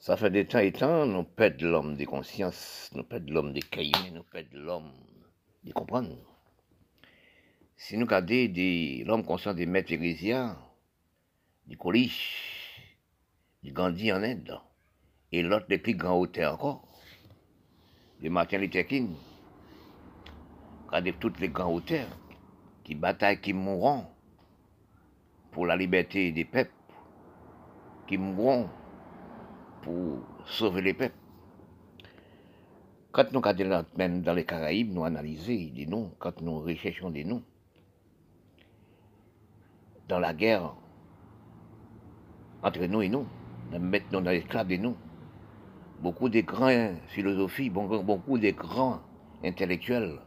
Ça fait des temps et temps, nous pète l'homme des consciences, nous pète l'homme des caïmans, nous pète l'homme de comprendre. Si nous regardons l'homme conscient des maîtres ecclésiens, du Colish, du Gandhi en Inde, et l'autre des plus grands auteurs encore, de Martin Luther King, regardez tous les grands auteurs qui bataillent, qui mourront pour la liberté des peuples, qui mourront pour sauver les peuples. Quand nous regardons même dans les Caraïbes, nous analysons des noms, quand nous recherchons des noms, dans la guerre entre nous et nous, mettons dans l'esclave de nous. Beaucoup de grands philosophies, beaucoup de grands intellectuels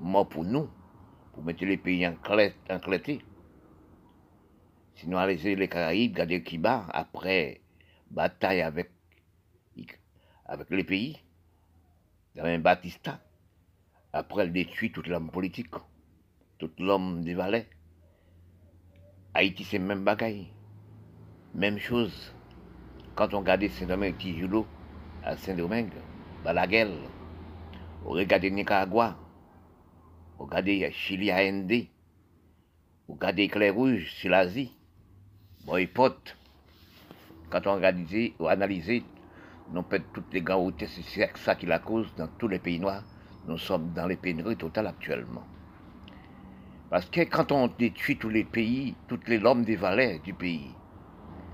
morts pour nous, pour mettre les pays en clété. Si nous allons les Caraïbes, regardez Kiba, après bataille avec, avec les pays, dans un Batista, après elle détruit tout l'homme politique, tout l'homme des valets. Haïti, c'est même bagaille. Même chose. Quand on regarde Saint-Domingue Tijulo à Saint-Domingue, Balaguer, on regarde Nicaragua, on regarde Chili AND, on regarde Éclair Rouge sur l'Asie, pote. Quand on regarde, on analyse, nous perdons toutes les grands c'est ça qui la cause dans tous les pays noirs. Nous sommes dans les pénuries totales actuellement. Parce que quand on détruit tous les pays, tous les hommes des valets du pays,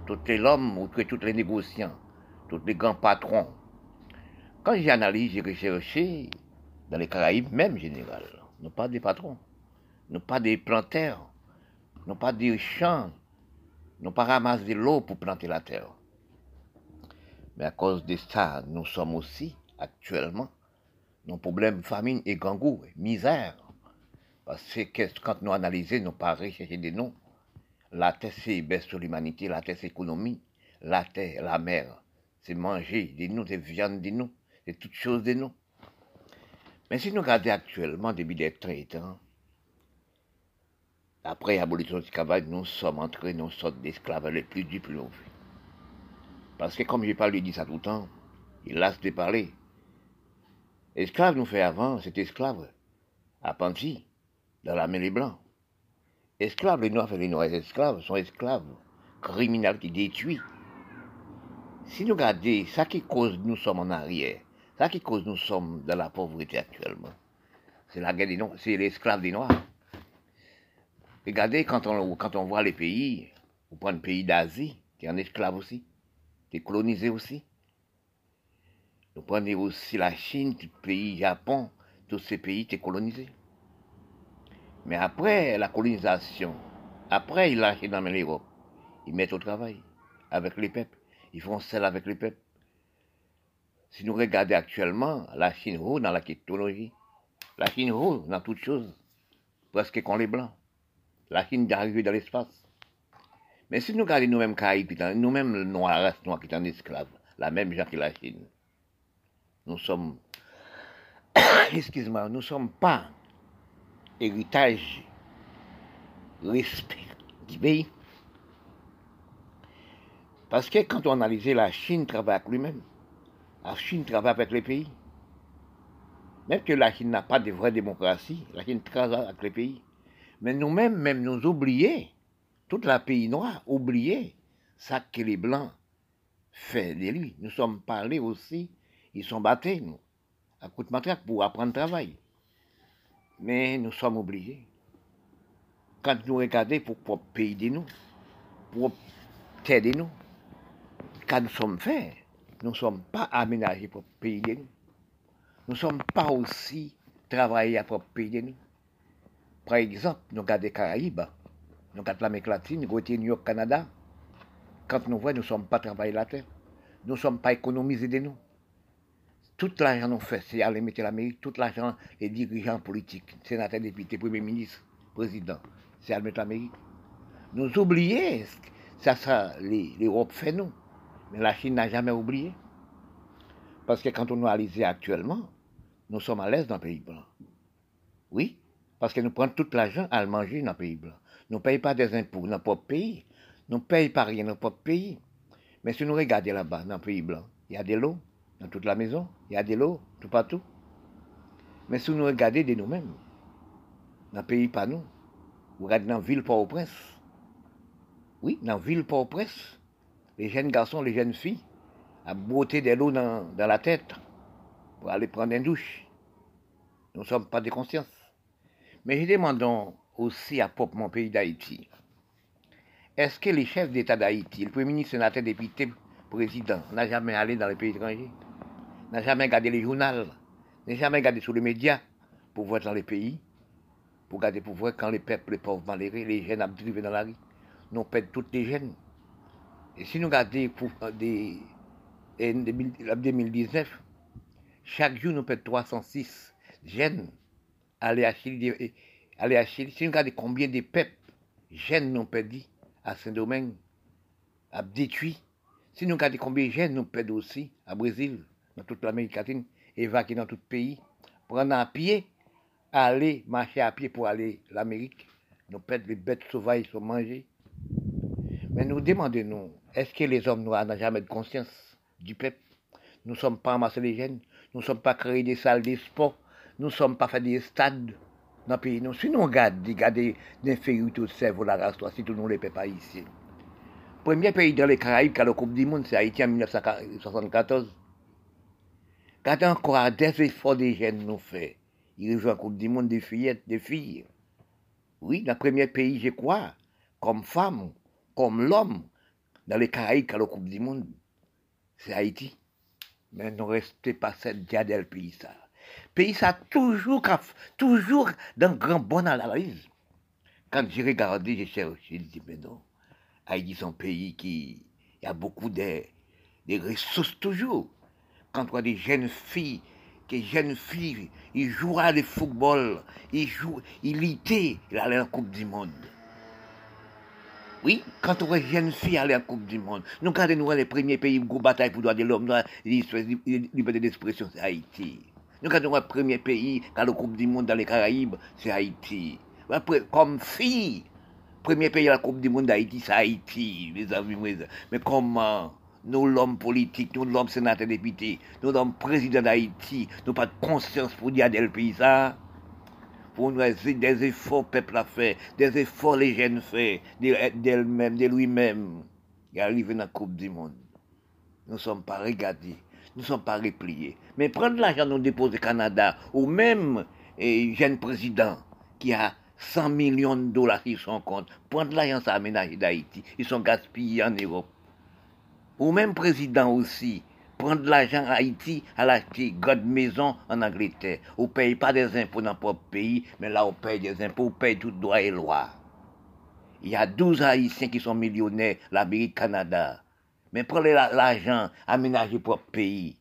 tous les hommes ou tous les négociants, tous les grands patrons, quand j'analyse, j'ai recherché dans les Caraïbes même général, non pas des patrons, non pas des planteurs, non pas des champs, non pas ramasser l'eau pour planter la terre. Mais à cause de ça, nous sommes aussi actuellement nos problèmes famine et gangou, misère. Parce que quand nous analysons, nous pas rechercher des noms. La terre, c'est baisse sur l'humanité, la terre, c'est économie, la terre, la mer, c'est manger des noms, c'est viande des noms, c'est toutes choses des noms. Mais si nous regardons actuellement, depuis des 30 ans, après l'abolition du travail, nous sommes entrés dans une sorte d'esclaves les plus du plus long. Parce que comme je pas lui dit ça tout le temps, il lasse de parler. Esclave nous fait avant, c'est esclave, apprenti dans la main des blancs. Esclaves, les noirs et les noirs esclaves sont esclaves, criminels qui détruisent. Si nous regardons, ça qui cause nous sommes en arrière, ça qui cause nous sommes dans la pauvreté actuellement, c'est la guerre des c'est l'esclave des noirs. Regardez, quand on, quand on voit les pays, on prend le pays d'Asie, qui est en esclave aussi, qui est colonisé aussi. Nous prenons aussi la Chine, le pays Japon, tous ces pays sont colonisés. Mais après la colonisation, après ils lâchent dans l'Europe, ils mettent au travail avec les peuples, ils font celle avec les peuples. Si nous regardons actuellement, la Chine roule dans la technologie, la Chine roule dans toutes choses, presque comme les Blancs. La Chine d'arriver dans l'espace. Mais si nous regardons nous-mêmes nous-mêmes le noir, noir qui est en esclave, la même gens que la Chine, nous sommes, excuse-moi, nous sommes pas héritage, respect du pays. Parce que quand on analyse la Chine travaille avec lui-même, la Chine travaille avec les pays. Même que la Chine n'a pas de vraie démocratie, la Chine travaille avec les pays. Mais nous-mêmes, même nous oublier, toute la pays noir, oublier ça que les Blancs font de lui. Nous sommes parlés aussi, ils sont battus, nous, à coup de matraque pour apprendre le travail. Mais nous sommes oubliés. Quand nous regardons pour le pays de nous, pour terre de nous, quand nous sommes faits, nous ne sommes pas aménagés pour le pays de nous. Nous ne sommes pas aussi travaillés pour le pays de nous. Par exemple, nous regardons les Caraïbes, nous regardons l'Amérique latine, nous regardons New York, Canada. Quand nous voyons, nous ne sommes pas travaillés la terre. Nous ne sommes pas économisés de nous. Tout l'argent nous fait, c'est aller mettre l'Amérique, tout l'argent, les dirigeants politiques, sénateurs, députés, premiers ministres, présidents, c'est aller mettre l'Amérique. Nous oublions, ça, ça l'Europe fait nous. Mais la Chine n'a jamais oublié. Parce que quand on analyse actuellement, nous sommes à l'aise dans le pays blanc. Oui, parce que nous prenons tout l'argent à le manger dans le pays blanc. Nous ne payons pas des impôts dans notre pays. Nous ne payons pas rien dans notre pays. Mais si nous regardons là-bas, dans le pays blanc, il y a de l'eau dans toute la maison, il y a de l'eau tout partout. Mais si nous regardons de nous-mêmes, dans le pays pas nous, vous regardez dans la ville Port-au-Prince, oui, dans la ville Port-au-Prince, les jeunes garçons, les jeunes filles, à botter de l'eau dans, dans, la tête pour aller prendre une douche. Nous ne sommes pas des consciences. Mais je demande aussi à propre mon pays d'Haïti, est-ce que les chefs d'État d'Haïti, le Premier ministre, sénateur, député, président, n'a jamais allé dans les pays étrangers, n'a jamais regardé les journaux, n'a jamais regardé sur les médias pour voir dans les pays, pour regarder pour voir quand les peuples, les pauvres malheureux, les jeunes abdrivés dans la rue, nous perdons toutes les jeunes. Et si nous regardons pour des, en 2019, chaque jour nous perdons 306 jeunes aller à Chili, à. Si nous regardons combien de peuples jeunes nous perdus à Saint-Domingue, à détruit. Si nous regardons combien de jeunes nous perdons aussi à Brésil, dans toute l'Amérique latine, évacués dans tout le pays, prendre un pied, aller marcher à pied pour aller à l'Amérique. Nous perdons les bêtes sauvages sont mangées. Mais nous demandons, est-ce que les hommes noirs n'ont jamais de conscience du peuple? Nous ne sommes pas amassés les jeunes, nous ne sommes pas créés des salles de sport, nous ne sommes pas fait des stades dans le pays. Si nous regardons, regardons l'infériorité au cerveau, la race, si tout le monde ne peut pas ici. Premier pays dans les Caraïbes qui a la Coupe du Monde, c'est Haïti en 1974. Quand encore des efforts des jeunes nous fait, ils jouent la Coupe du Monde des fillettes, des filles. Oui, le premier pays, je crois, comme femme, comme l'homme, dans les Caraïbes qui a la Coupe du Monde, c'est Haïti. Mais ne restez pas cette diadelle pays ça. Pays ça toujours, toujours dans grand bon analyse. Quand j'ai regardé, j'ai cherché, j'ai dit, mais non, Haïti c'est un pays qui a beaucoup de, de ressources toujours quand on voit des jeunes filles, des jeunes filles, ils jouent à le football, ils jouent, ils litaient, ils allaient en Coupe du Monde. Oui, quand on voit des jeunes filles aller en Coupe du Monde, nous, quand nous les premiers pays où bataille pour droits de l'homme, liberté d'expression, c'est Haïti. Nous, nous le premier pays, quand la Coupe du Monde dans les Caraïbes, c'est Haïti. Après, comme fille, premier pays à la Coupe du Monde d'Haïti, c'est Haïti, mes amis, mais comment nous l'homme politique, nous l'homme sénateur député, nous l'homme président d'Haïti, nous pas de conscience pour dire le pays ça? Pour nous, des efforts peuple a fait, des efforts les jeunes fait, d'elle-même, de lui-même. Il arrive dans la Coupe du Monde. Nous ne sommes pas regardés, ne sommes pas repliés. Mais prendre l'argent nous déposer au Canada, ou même jeune président qui a 100 millions de dollars sur son compte, prendre l'argent ça aménager d'Haïti, ils sont gaspillés en Europe ou même président aussi, prendre l'argent à Haïti à l'acheter grande maison en Angleterre. On ne paye pas des impôts dans notre pays, mais là on paye des impôts, on paye tout droit et loi. Il y a 12 Haïtiens qui sont millionnaires, l'Amérique, Canada. Mais prenez l'argent, aménagez votre pays.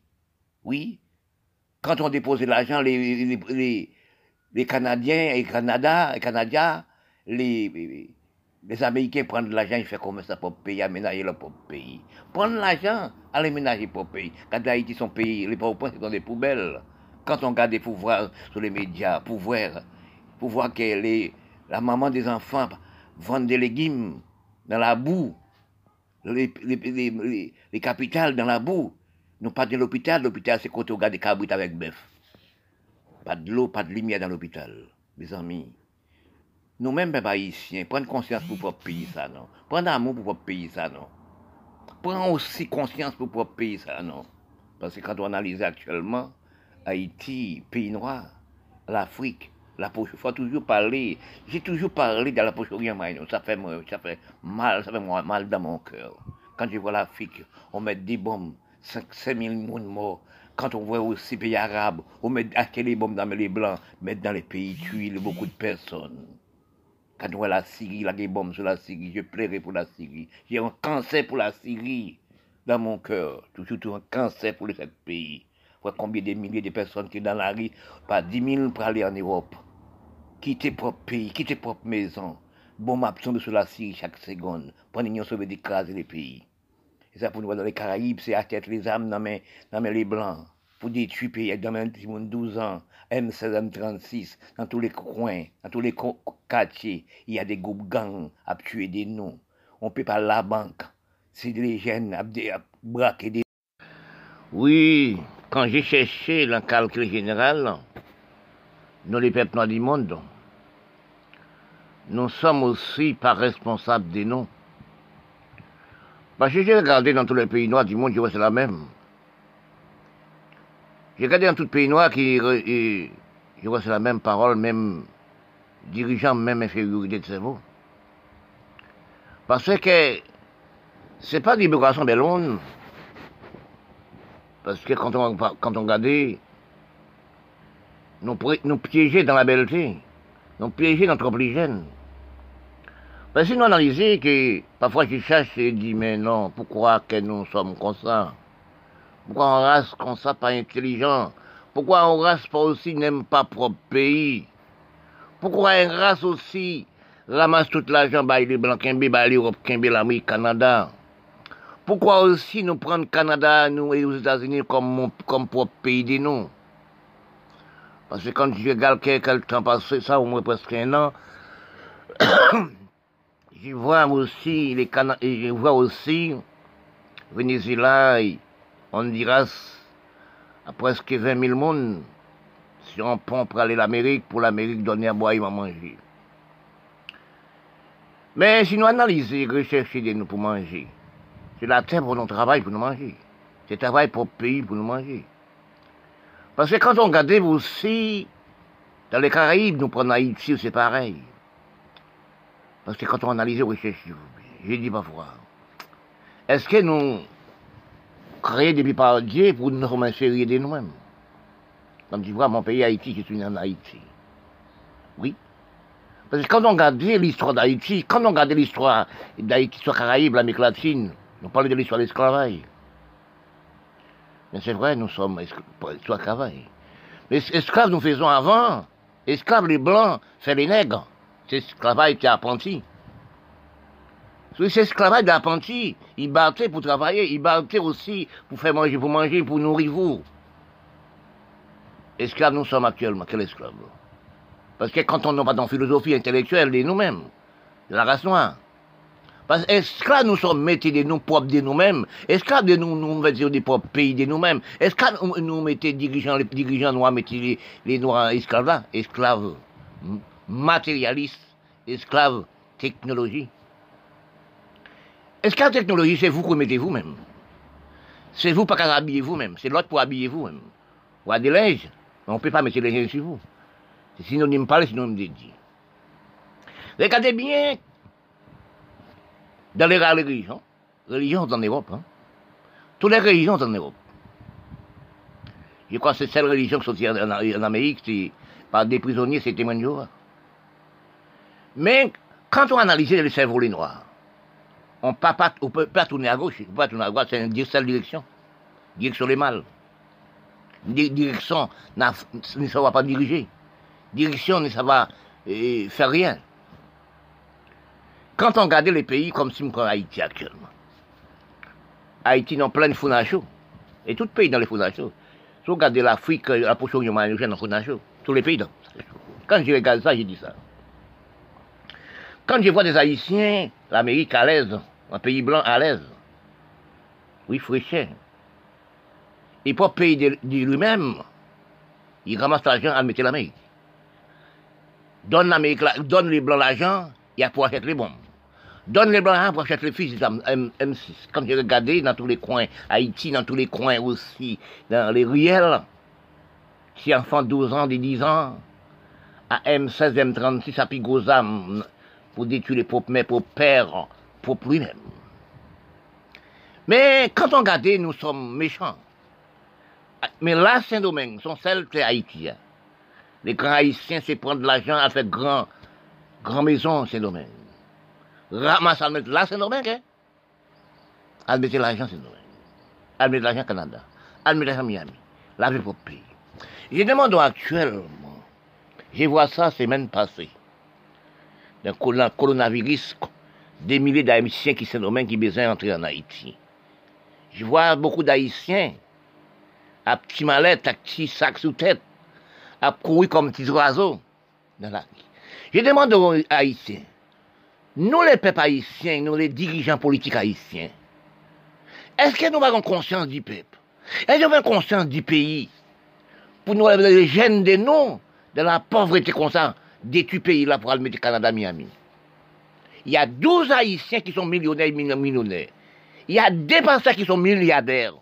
Oui. Quand on dépose l'argent, les, les, les, Canadiens et Canada, Canadiens, les, les Américains prennent l'argent, ils font comme ça pour payer, aménager leur propre pays. Prendre l'argent, aller aménager pour pays. Quand Haïti, son pays, les pauvres c'est dans des poubelles. Quand on regarde des pouvoirs sur les médias, pour voir, pour voir que la maman des enfants vendent des légumes dans la boue, les, les, les, capitales dans la boue. Nous pas de l'hôpital, l'hôpital c'est quand on regarde des cabrites avec bœuf. Pas de l'eau, pas de lumière dans l'hôpital, mes amis. Nous-mêmes, peuple haïtien, prendre conscience pour propre pays, ça, non? Prendre amour pour propre pays, ça, non? Prendre aussi conscience pour propre pays, ça, non? Parce que quand on analyse actuellement, Haïti, pays noir, l'Afrique, la poche, il faut toujours parler. J'ai toujours parlé de la poche. Ça fait, ça fait mal, ça fait mal dans mon cœur. Quand je vois l'Afrique, on met des bombes, 5, 000 morts. Quand on voit aussi les pays arabes, on met acheter les bombes dans les blancs, mettre dans les pays, tuer beaucoup de personnes. Quand on voit la Syrie, la bombes sur la Syrie, je plairai pour la Syrie. J'ai un cancer pour la Syrie dans mon cœur. Toujours un cancer pour ce pays. Voir combien de milliers de personnes qui sont dans la rue, pas 10 000 pour aller en Europe. Quitter propre pays, quitter propre maison. Bombe absente sur la Syrie chaque seconde. Pour nous sauver d'écraser les pays. Et ça pour nous voir dans les Caraïbes, c'est à tête les âmes dans mes, dans les blancs pour détruire pays dans mes 12 ans, M16, M36, dans tous les coins, dans tous les quartiers, il y a des groupes gangs à tuer des noms. On peut pas la banque. C'est des jeunes à braquer des... Oui, quand j'ai cherché le calcul général, nous les peuples noirs du monde, nous sommes aussi pas responsables des noms. Parce que j'ai regardé dans tous les pays noirs du monde, je vois c'est la même. J'ai regardé dans tous les pays noirs qui, je vois c'est la même parole, même dirigeant, même infériorité de cerveau. Parce que c'est pas l'immigration bellone. Parce que quand on, quand on regardait, nous, nous piéger dans la belleté, nous piéger dans jeune. Parce que nous analysons que parfois je cherche et dis mais non, pourquoi que nous sommes comme ça? Pourquoi on race comme ça pas intelligent? Pourquoi on race pas aussi n'aime pas propre pays? Pourquoi une race aussi ramasse toute l'argent, bah, les blancs, bah, l'Europe, l'Amérique, Canada? Pourquoi aussi nous prendre Canada nous et les États-Unis comme, comme propre pays de nous? Parce que quand je regarde quel temps passé, ça au moins presque un an, je vois aussi les Cana je vois aussi Venezuela, Honduras, à presque 20 000 monde sur un pont pour aller l'Amérique, pour l'Amérique donner à boire et à manger. Mais si nous analysons, rechercher de nous pour manger, c'est la terre pour nous travailler, pour nous manger. C'est le travail pour le pays, pour nous manger. Parce que quand on regarde aussi, dans les Caraïbes, nous prenons Haïti, c'est pareil. Parce que quand on analyse, recherche, j'ai dit parfois, est-ce que nous créons depuis par Dieu pour nous insérer de nous-mêmes? Comme tu vois, mon pays Haïti, je suis en Haïti. Oui. Parce que quand on regarde l'histoire d'Haïti, quand on regarde l'histoire d'Haïti, sur Caraïbes, l'Amérique latine, nous parlons de l'histoire de l'esclavage. Mais c'est vrai, nous sommes esclaves. Mais esclaves, nous faisons avant. Esclaves, les blancs, c'est les nègres. C'est esclavage qui apprenti. C'est esclavage d'apprenti. Ils battaient pour travailler, ils battaient aussi pour faire manger, pour manger, pour nourrir vous. Esclaves, nous sommes actuellement. Quel esclave? Parce que quand on n'a pas dans philosophie intellectuelle de nous-mêmes, la race noire, parce que nous sommes métiers de nous propres de nous-mêmes? Est-ce que nous nous mettons des propres pays de nous-mêmes? Est-ce que nous mettons dirigeants, les dirigeants noirs, mettons les, les noirs esclaves là, esclaves matérialistes, esclaves technologie. Est-ce technologie, c'est vous qui mettez vous-même? C'est vous pas qu'à habiller vous-même, c'est l'autre pour habiller vous-même. Ou à des linges, on ne peut pas mettre les linges sur vous. C'est synonyme pas, synonyme de dit. Regardez bien dans les religions, religions en Europe, hein. toutes les religions en Europe. Je crois que c'est celle religion qui sortit en, en, Amérique, par des prisonniers, c'est témoin de Mais quand on analyse les cerveaux noirs, on ne peut pas tourner à gauche, on peut pas tourner à droite, c'est une seule direction. Direction les mâles. Direction ne savoir pas diriger. Direction ne savoir euh, faire rien. Quand on regarde les pays comme si on Haïti actuellement, Haïti dans plein de chaud. Et tout pays dans les chauds. Si vous regardez l'Afrique, la portion Moyen-Orient dans chaud. tous les pays Quand je regarde ça, j'ai dit ça. Quand je vois des Haïtiens, l'Amérique à l'aise, un pays blanc à l'aise, oui, fraîcheur. Et pour payer de, lui-même, il ramasse l'argent à mettre l'Amérique. Donne, l'Amérique, donne les blancs l'argent, il a pour acheter les bombes. Donne les blancs pour acheter les fusils M6. Quand j'ai regardé dans tous les coins, Haïti, dans tous les coins aussi, dans les ruelles, si enfant de 12 ans, de 10 ans, à M16, M36, à Pigosa, pour détruire les pauvres mères, pour pères, pour lui-même. Mais quand on regarde, nous sommes méchants. Mais là, Saint-Domingue, sont celles de Haïti. Hein. Les grands haïtiens, c'est prendre de l'argent à faire grand, grand maison, Saint-Domingue. Ramasse, elle met là, c'est normal, hein? Met l'argent, c'est normal. Met l'argent Canada. Met l'argent Miami. La vie pour pays. Je demande actuellement, je vois ça semaine passée, d'un coronavirus, des milliers d'Haïtiens qui sont qui besoin d'entrer en Haïti. Je vois beaucoup d'Haïtiens, à petits mallettes, à petits sacs sous tête, à courir comme petits oiseaux dans la vie. Je demande aux Haïtiens, nous les peuples haïtiens, nous les dirigeants politiques haïtiens, est-ce que nous avons conscience du peuple? Est-ce que vous conscience du pays? Pour nous, les jeunes des noms, de la pauvreté comme ça, pays là pour aller mettre Canada, Miami. Il y a 12 Haïtiens qui sont millionnaires millionnaires. Il y a des Français qui sont milliardaires.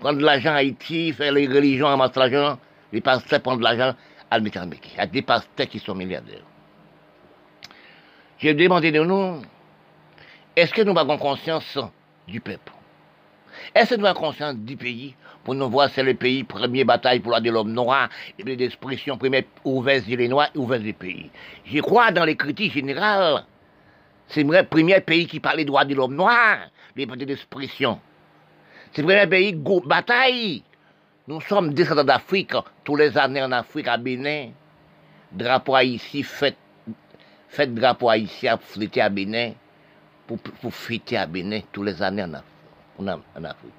Prendre de l'argent à Haïti, faire les religions, amasser l'argent, les pasteurs prendre de l'argent à mettre Il y a des pasteurs qui sont milliardaires. J'ai demandé de nous, est-ce que nous avons conscience du peuple? Est-ce que nous avons conscience du pays? Pour nous voir, c'est le pays, première bataille pour la de l'homme noir, et puis l'expression première, ouvert les noirs, ouvert les pays. Je crois dans les critiques générales, c'est le premier pays qui parlait droit de l'homme noir, liberté d'expression. C'est le premier pays qui bataille. Nous sommes descendants d'Afrique, tous les années en Afrique, à Bénin. Drapeau ici, fait faites drapeau haïtien fêter à Bénin, pour, pour fêter à Bénin tous les années en, Afrique.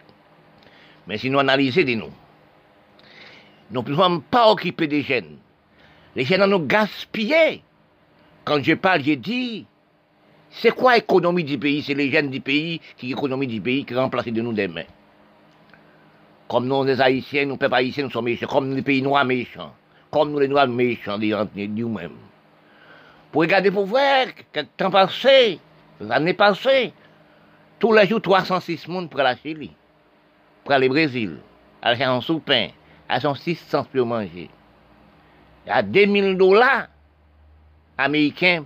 Mais si nous analysons de nous, nous ne sommes pas occupés des jeunes. Les jeunes nous gaspillé. Quand je parle, je dis, c'est quoi l'économie du pays? C'est les jeunes du pays qui l'économie du pays qui remplacent de nous demain. Comme nous, les Haïtiens, nous, peuples haïtiens, nous sommes méchants. Comme les pays noirs méchants. Comme nous, les noirs méchants, nous-mêmes. Pour regarder pour voir, quel temps passé, les années passées, tous les jours 306 personnes pour la Chili, pour au Brésil, aller en soupin, à son 600 pour manger. A 2000 dollars américains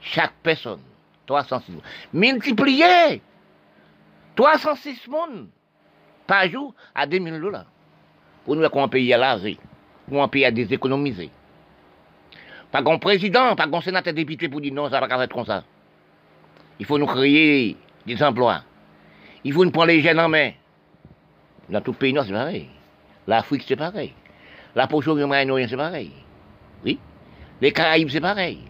chaque personne. 306 Multiplié 306 personnes par jour à 2000 dollars. Pour nous, comment payer à l'argent, comment payer à déséconomiser. Pas qu'un président, pas qu'un sénateur député pour dire non, ça va pas être comme ça. Il faut nous créer des emplois. Il faut nous prendre les jeunes en main. Dans tout pays, non, c'est pareil. L'Afrique, c'est pareil. La potion du Moyen-Orient, c'est pareil. Oui. Les Caraïbes, c'est pareil.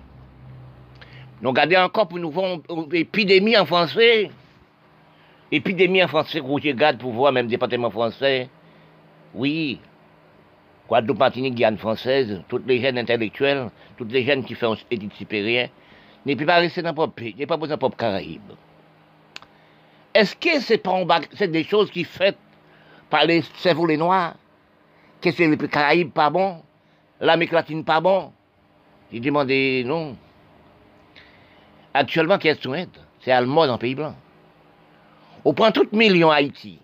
Nous regardez encore pour nous voir une épidémie en français. Épidémie en français, Roger garde pour voir même département français. Oui, Guadeloupe, Guyane française, toutes les jeunes intellectuels, toutes les jeunes qui font études supérieures, ne peuvent pas rester dans le propre pays, pas besoin de propre Caraïbes. Est-ce que c'est c'est des choses qui faites par les cerveaux les noirs, que c'est les Caraïbes pas bon, l'Amérique latine pas bon? J'ai demandé non. Actuellement, qu'est-ce que C'est allemand dans le pays blanc. On prend tout million Haïti.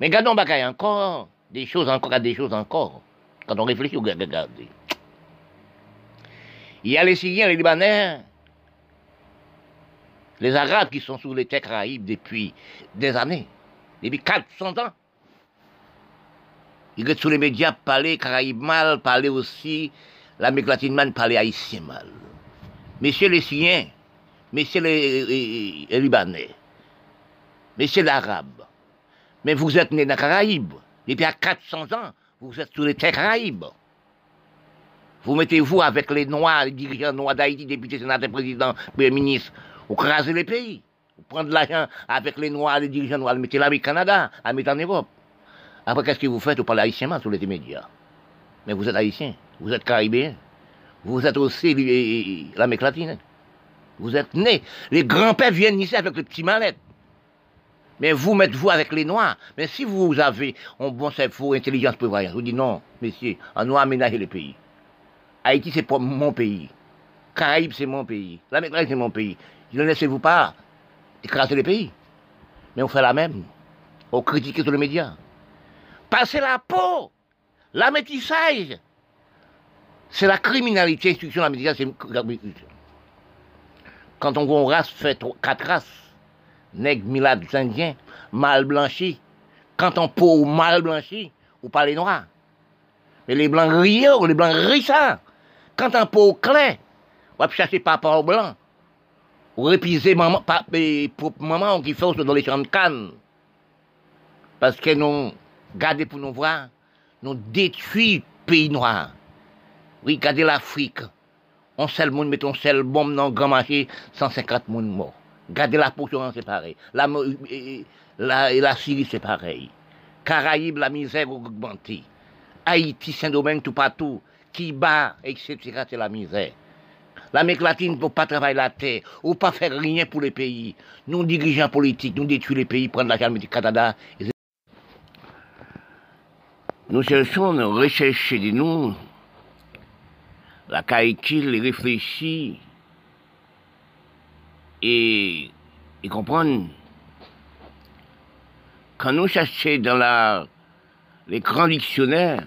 Mais gardons bagaille encore, des choses encore, des choses encore. Quand on réfléchit, on regarde. Il y a les Syriens, les Libanais, les Arabes qui sont sous les terres caraïbes depuis des années, depuis 400 ans. Ils restent sous les médias parler Caraïbes mal, parler aussi l'Amérique latine mal, parler haïtien mal. Messieurs les Syriens, messieurs les, Libanais, messieurs les Arabes, mais vous êtes nés dans les Caraïbes depuis 400 ans. Vous êtes sur les terres Caraïbes. Vous mettez-vous avec les Noirs, les dirigeants noirs d'Haïti, députés, sénateurs, présidents, premiers ministres, vous crasez les pays. Vous prenez de l'argent avec les Noirs, les dirigeants noirs, mettez là avec Canada, à mettre en Europe. Après, qu'est-ce que vous faites? Vous parlez haïtien sur les médias. Mais vous êtes haïtien, vous êtes caribéen. Vous êtes aussi l'Amérique latine. Vous êtes né. Les grands-pères viennent ici avec les petits mallettes. Mais vous mettez-vous avec les Noirs. Mais si vous avez un bon cerveau, intelligence prévoyance, vous dites non, messieurs, on doit aménager le pays. Haïti, c'est mon pays. Caraïbes, c'est mon pays. L'Amérique, c'est mon pays. Ne laissez-vous pas écraser le pays. Mais on fait la même. On critique sur les médias. Passer la peau, la métissage. C'est la criminalité institution, la métissage, c'est Quand on voit une race fait quatre races, nègre, milad, indien, mal blanchi. Quand on peau mal blanchi, ou pas les noirs. Mais les blancs ou les blancs richards. Quand on peau clair, on va chercher papa au blanc. Ou répiser maman, pour maman qui fait dans les champs de canne. Parce que nous, gardez pour nous voir, nous détruisons le pays noir. Oui, regardez l'Afrique. On seul monde met un seul bombe dans le grand marché, 150 monde morts. Gardez la potion, c'est pareil. La, la, la Syrie, c'est pareil. Caraïbes, la misère augmentée. Haïti, Saint-Domingue, tout partout. Qui bat, etc., c'est la misère. L'Amérique latine ne peut pas travailler la terre, ou pas faire rien pour les pays. Nous, dirigeants politiques, nous détruisons les pays, prendre la du Canada. Nous cherchons à rechercher de nous la qualité, les réfléchir et, comprendre. Quand nous cherchons dans les grands dictionnaires,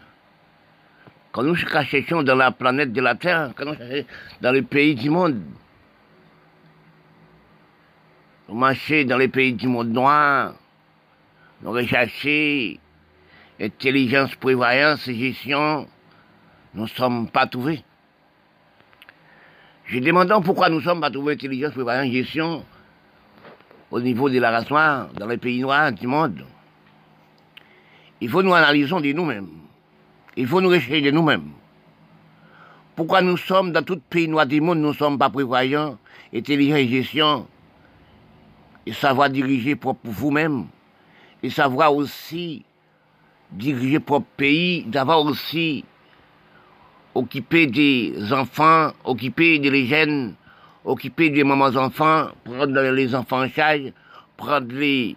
quand nous cherchons dans la planète de la Terre, quand nous cherchons dans les pays du monde, nous marchons dans les pays du monde noir, nous recherchons intelligence, prévoyance gestion, nous ne sommes pas trouvés. Je demande pourquoi nous sommes pas trouvés intelligence, prévoyance, et gestion au niveau de la race noire, dans les pays noirs du monde. Il faut nous analyser de nous-mêmes. Il faut nous rechercher de nous-mêmes. Pourquoi nous sommes dans tout pays noir du monde, nous ne sommes pas prévoyants, intelligents et gestion, et savoir diriger pour vous-même, et savoir aussi diriger propre pays, d'avoir aussi occupé des enfants, occupé des jeunes, occupé des mamans enfants, prendre les enfants en charge, prendre les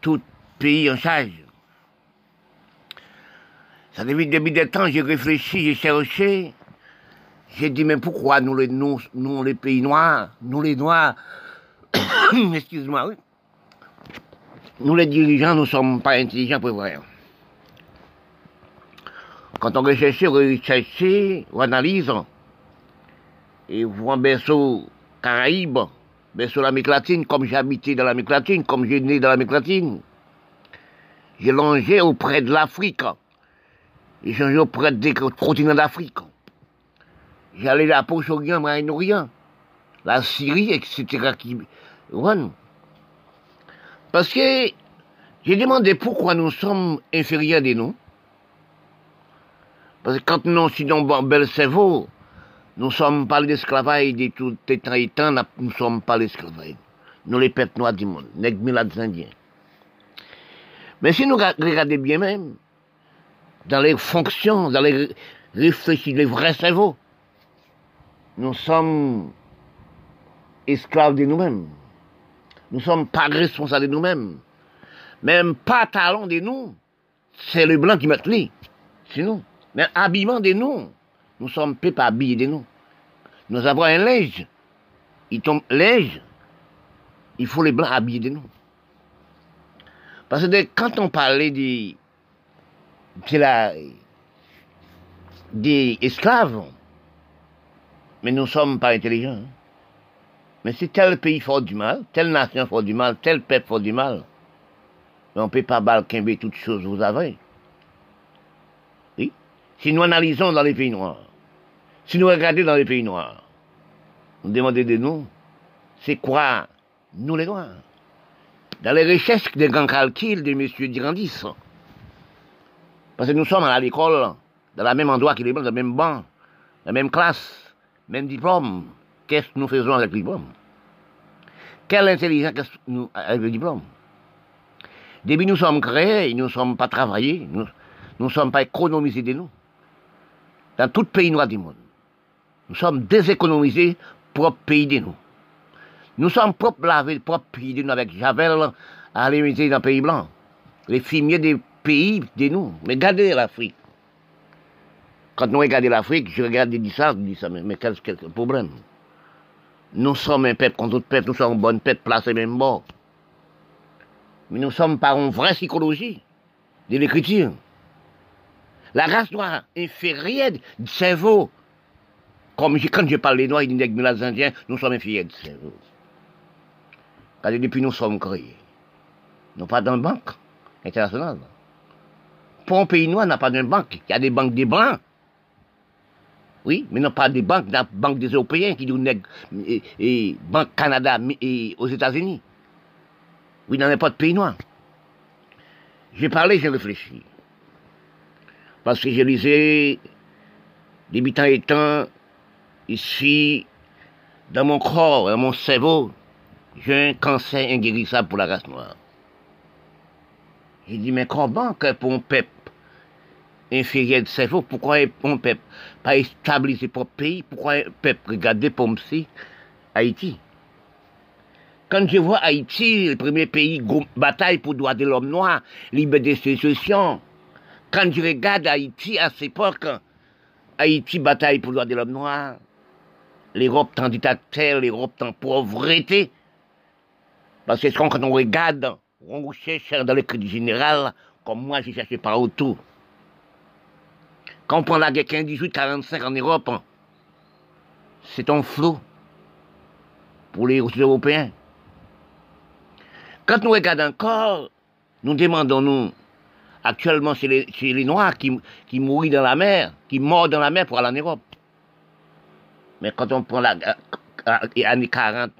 tout pays en charge. Ça depuis, depuis des temps, j'ai réfléchi, j'ai cherché. J'ai dit, mais pourquoi nous les, nous, nous, les pays noirs, nous les noirs, excuse-moi. Nous les dirigeants, nous ne sommes pas intelligents pour voir. Quand on recherche, on recherche, on analyse, et on voit berceau Caraïbes, berceau l'Amérique latine, comme j'ai habité dans l'Amérique latine, comme j'ai né dans l'Amérique latine. J'ai longé auprès de l'Afrique. J'ai changé auprès des continents d'Afrique. J'allais à Proche-Orient, Moyen-Orient, la Syrie, etc. Parce que j'ai demandé pourquoi nous sommes inférieurs des nous. Parce que quand nous sommes dans bel cerveau, nous ne sommes pas l'esclavage de tout et temps, nous ne sommes pas l'esclavage. Nous les peuples noirs du monde, les Indiens. Mais si nous regardons bien même, dans les fonctions, dans les réfléchis, les vrais cerveaux, nous sommes esclaves de nous-mêmes. Nous ne sommes pas responsables de nous-mêmes. Même pas talent de nous. C'est le blanc qui met. C'est nous. Mais habillement de nous. Nous sommes pas habillés de nous. Nous avons un linge. Il tombe linge. Il faut les blancs habillés de nous. Parce que quand on parlait des, des esclaves, mais nous ne sommes pas intelligents. Hein. Mais si tel pays fait du mal, telle nation fait du mal, tel peuple fait du mal, mais on ne peut pas balquimber toutes choses vous avez. Si nous analysons dans les pays noirs, si nous regardons dans les pays noirs, nous demandons de nous, c'est quoi nous les noirs? Dans les recherches des grands calculs de M. Durandis, parce que nous sommes à l'école, dans le même endroit les blancs, dans le même banc, la même classe, même diplôme, Qu'est-ce que nous faisons avec le diplôme? Quelle intelligence nous avec le diplôme? Depuis nous sommes créés, nous ne sommes pas travaillés, nous ne sommes pas économisés de nous. Dans tout pays noir du monde. Nous sommes déséconomisés propre pays de nous. Nous sommes propres lavés, propre pays de nous avec Javel à l'imiter dans le pays blanc. Les fumiers des pays de nous. Mais regardez l'Afrique. Quand nous regardons l'Afrique, je regarde des ça, je dis ça, mais, quel, problème? Nous sommes un peuple contre d'autres peuples, nous sommes un bon peuple placé même bord. Mais nous sommes pas une vraie psychologie de l'écriture. La race noire inférieure du cerveau. Comme quand je parle des noirs et des indiens, nous sommes inférieurs du cerveau. Que depuis nous sommes créés. Nous pas dans banque internationale. Pour un pays noir, n'a pas de banque. Il y a des banques des blancs. Oui, mais non pas des banques, la Banque des Européens qui nous et, et Banque Canada et aux États-Unis. Oui, dans n'importe pays noir. J'ai parlé, j'ai réfléchi. Parce que je lisais, débutant étant, ici, dans mon corps, dans mon cerveau, j'ai un cancer inguérissable pour la race noire. J'ai dit, mais comment que pour un peuple inférieur de cerveau, pourquoi on peut pas établir ses propres pays, pourquoi on peut regarder comme si Haïti? Quand je vois Haïti, le premier pays, bataille pour droit de l'homme noir, liberté de Quand je regarde Haïti à cette époque, Haïti bataille pour le droit de l'homme noir, l'Europe tant dictateur, l'Europe tant pauvreté. Parce que quand on regarde, on cherche dans le crédit général, comme moi j'ai cherché par autour. Quand on prend la guerre 15-18-45 en Europe, c'est un flou pour les Européens. Quand nous regardons encore, nous demandons, nous, actuellement, c'est les, Noirs qui, qui mourent dans la mer, qui meurent dans la mer pour aller en Europe. Mais quand on prend la, les années 40,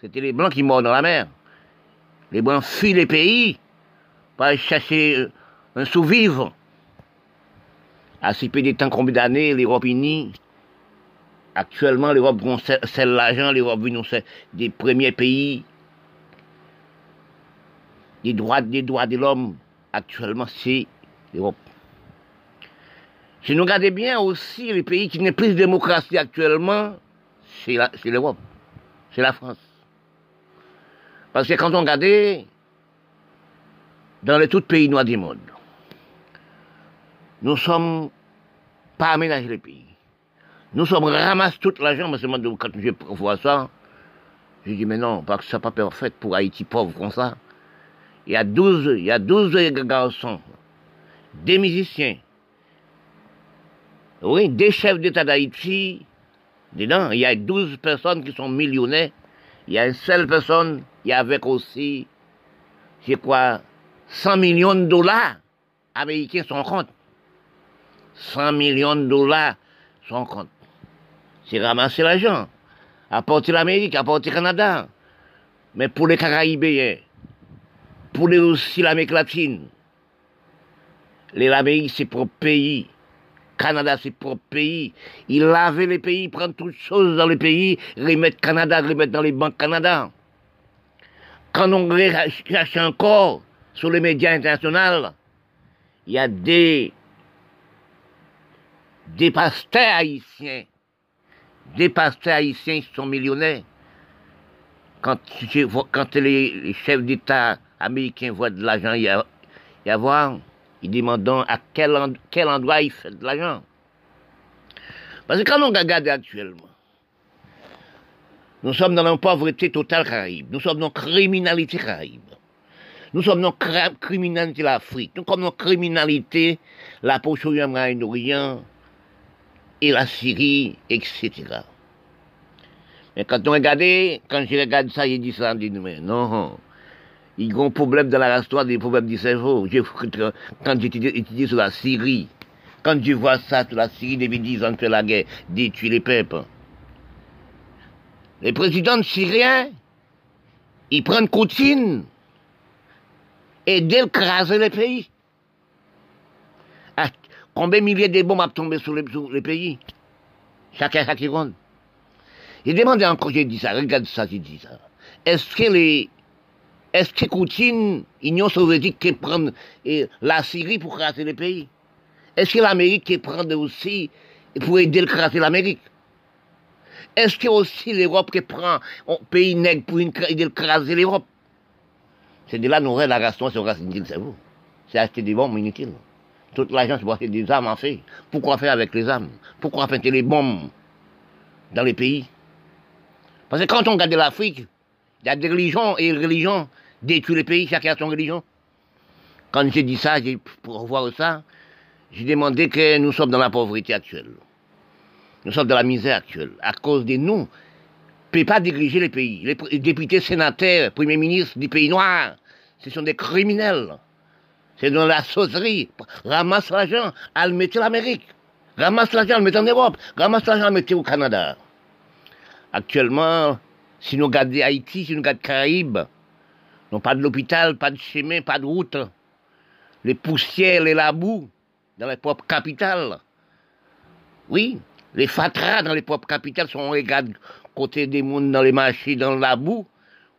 c'était les Blancs qui meurent dans la mer. Les Blancs fuient les pays pour aller chercher euh, un sous-vivre. À si peu de temps, combien d'années, l'Europe unie, actuellement, l'Europe c'est l'argent, l'Europe c'est des premiers pays des droits, des droits de l'homme, actuellement, c'est l'Europe. Si nous regardons bien aussi les pays qui n'ont plus de démocratie actuellement, c'est l'Europe, c'est la France. Parce que quand on regarde dans les tout pays noirs du monde, nous sommes pas aménagés les pays. Nous sommes ramassés toute l'argent, mais quand je vois ça, je dis mais non, parce que ça n'est pas parfait pour Haïti pauvre comme ça. Il y a 12, il y a 12 garçons, des musiciens, oui, des chefs d'État d'Haïti, dedans, il y a 12 personnes qui sont millionnaires. Il y a une seule personne, a avec aussi, je crois, 100 millions de dollars américains son compte. 100 millions de dollars son compte. C'est ramasser l'argent. Apporter l'Amérique, apporter le Canada. Mais pour les Caraïbéens, pour les aussi l'Amérique latine, l'Amérique c'est pour pays. Canada, c'est propre pays. Il lavait les pays, prend toutes choses dans les pays, remettre Canada, remettre dans les banques Canada. Quand on cherche encore sur les médias internationaux, il y a des, pasteurs haïtiens, des pasteurs haïtiens qui sont millionnaires. Quand les, chefs d'État américains voient de l'argent y, y avoir, ils demandent à quel, quel endroit il fait de l'argent. Parce que quand on regarde actuellement, nous sommes dans la pauvreté totale caraïbe, nous sommes dans la criminalité caraïbe, nous sommes dans la criminalité de l'Afrique, nous sommes dans la criminalité la Proche-Orient, et la Syrie, etc. Mais quand on regarde, quand je regarde ça, je dis ça, je dis non, il y a un problème dans la histoire des problèmes du cerveau. Quand j'étudie sur la Syrie, quand je vois ça sur la Syrie depuis 10 ans que la guerre détruit les peuples, les présidents syriens, ils prennent Coutine et d'écraser les pays. Ah, combien de milliers de bombes ont tombé sur les, sur les pays? Chacun, chaque seconde. J'ai demandé encore, j'ai dit ça, regarde ça, j'ai dit ça. Est-ce que les est-ce que Poutine, l'Union soviétique, qui prend la Syrie pour craser les pays? Est-ce que l'Amérique qui prend aussi pour aider à craser l'Amérique? Est-ce que aussi l'Europe qui prend un pays nègre pour aider à craser l'Europe? C'est de là nous la raison sur inutile, c'est vous. C'est acheter des bombes inutiles. Toute l'argent, c'est pour des armes en fait. Pourquoi faire avec les armes? Pourquoi faire les bombes dans les pays? Parce que quand on regarde l'Afrique, il y a des religions et des religions détruire les pays, chacun a son religion. Quand j'ai dit ça, pour voir ça, j'ai demandé que nous sommes dans la pauvreté actuelle. Nous sommes dans la misère actuelle. À cause de nous, ne peut pas diriger les pays. Les députés, sénateurs, premiers ministres des pays noirs, ce sont des criminels. C'est dans la saucerie. Ramasse l'argent, à le mettre en Amérique. Ramasse l'argent, à le mettre en Europe. Ramasse l'argent, à le mettre au Canada. Actuellement, si nous regardons Haïti, si nous regardons Caraïbes, pas de l'hôpital, pas de chemin, pas de route. Les poussières et la boue dans les propres capitales. Oui, les fatras dans les propres capitales, si on regarde côté des mondes dans les marchés, dans la boue,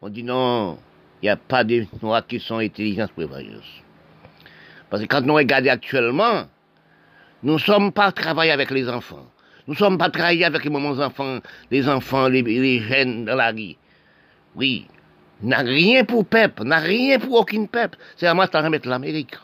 on dit non, il n'y a pas de noirs qui sont intelligents prévoyeuses. Parce que quand nous regardons actuellement, nous ne sommes pas travailler avec les enfants. Nous ne sommes pas travailler avec les moments enfants, les enfants, les, les jeunes dans la rue. Oui, n'a rien pour peuple, n'a rien pour aucune peuple. C'est à moi de remettre l'Amérique.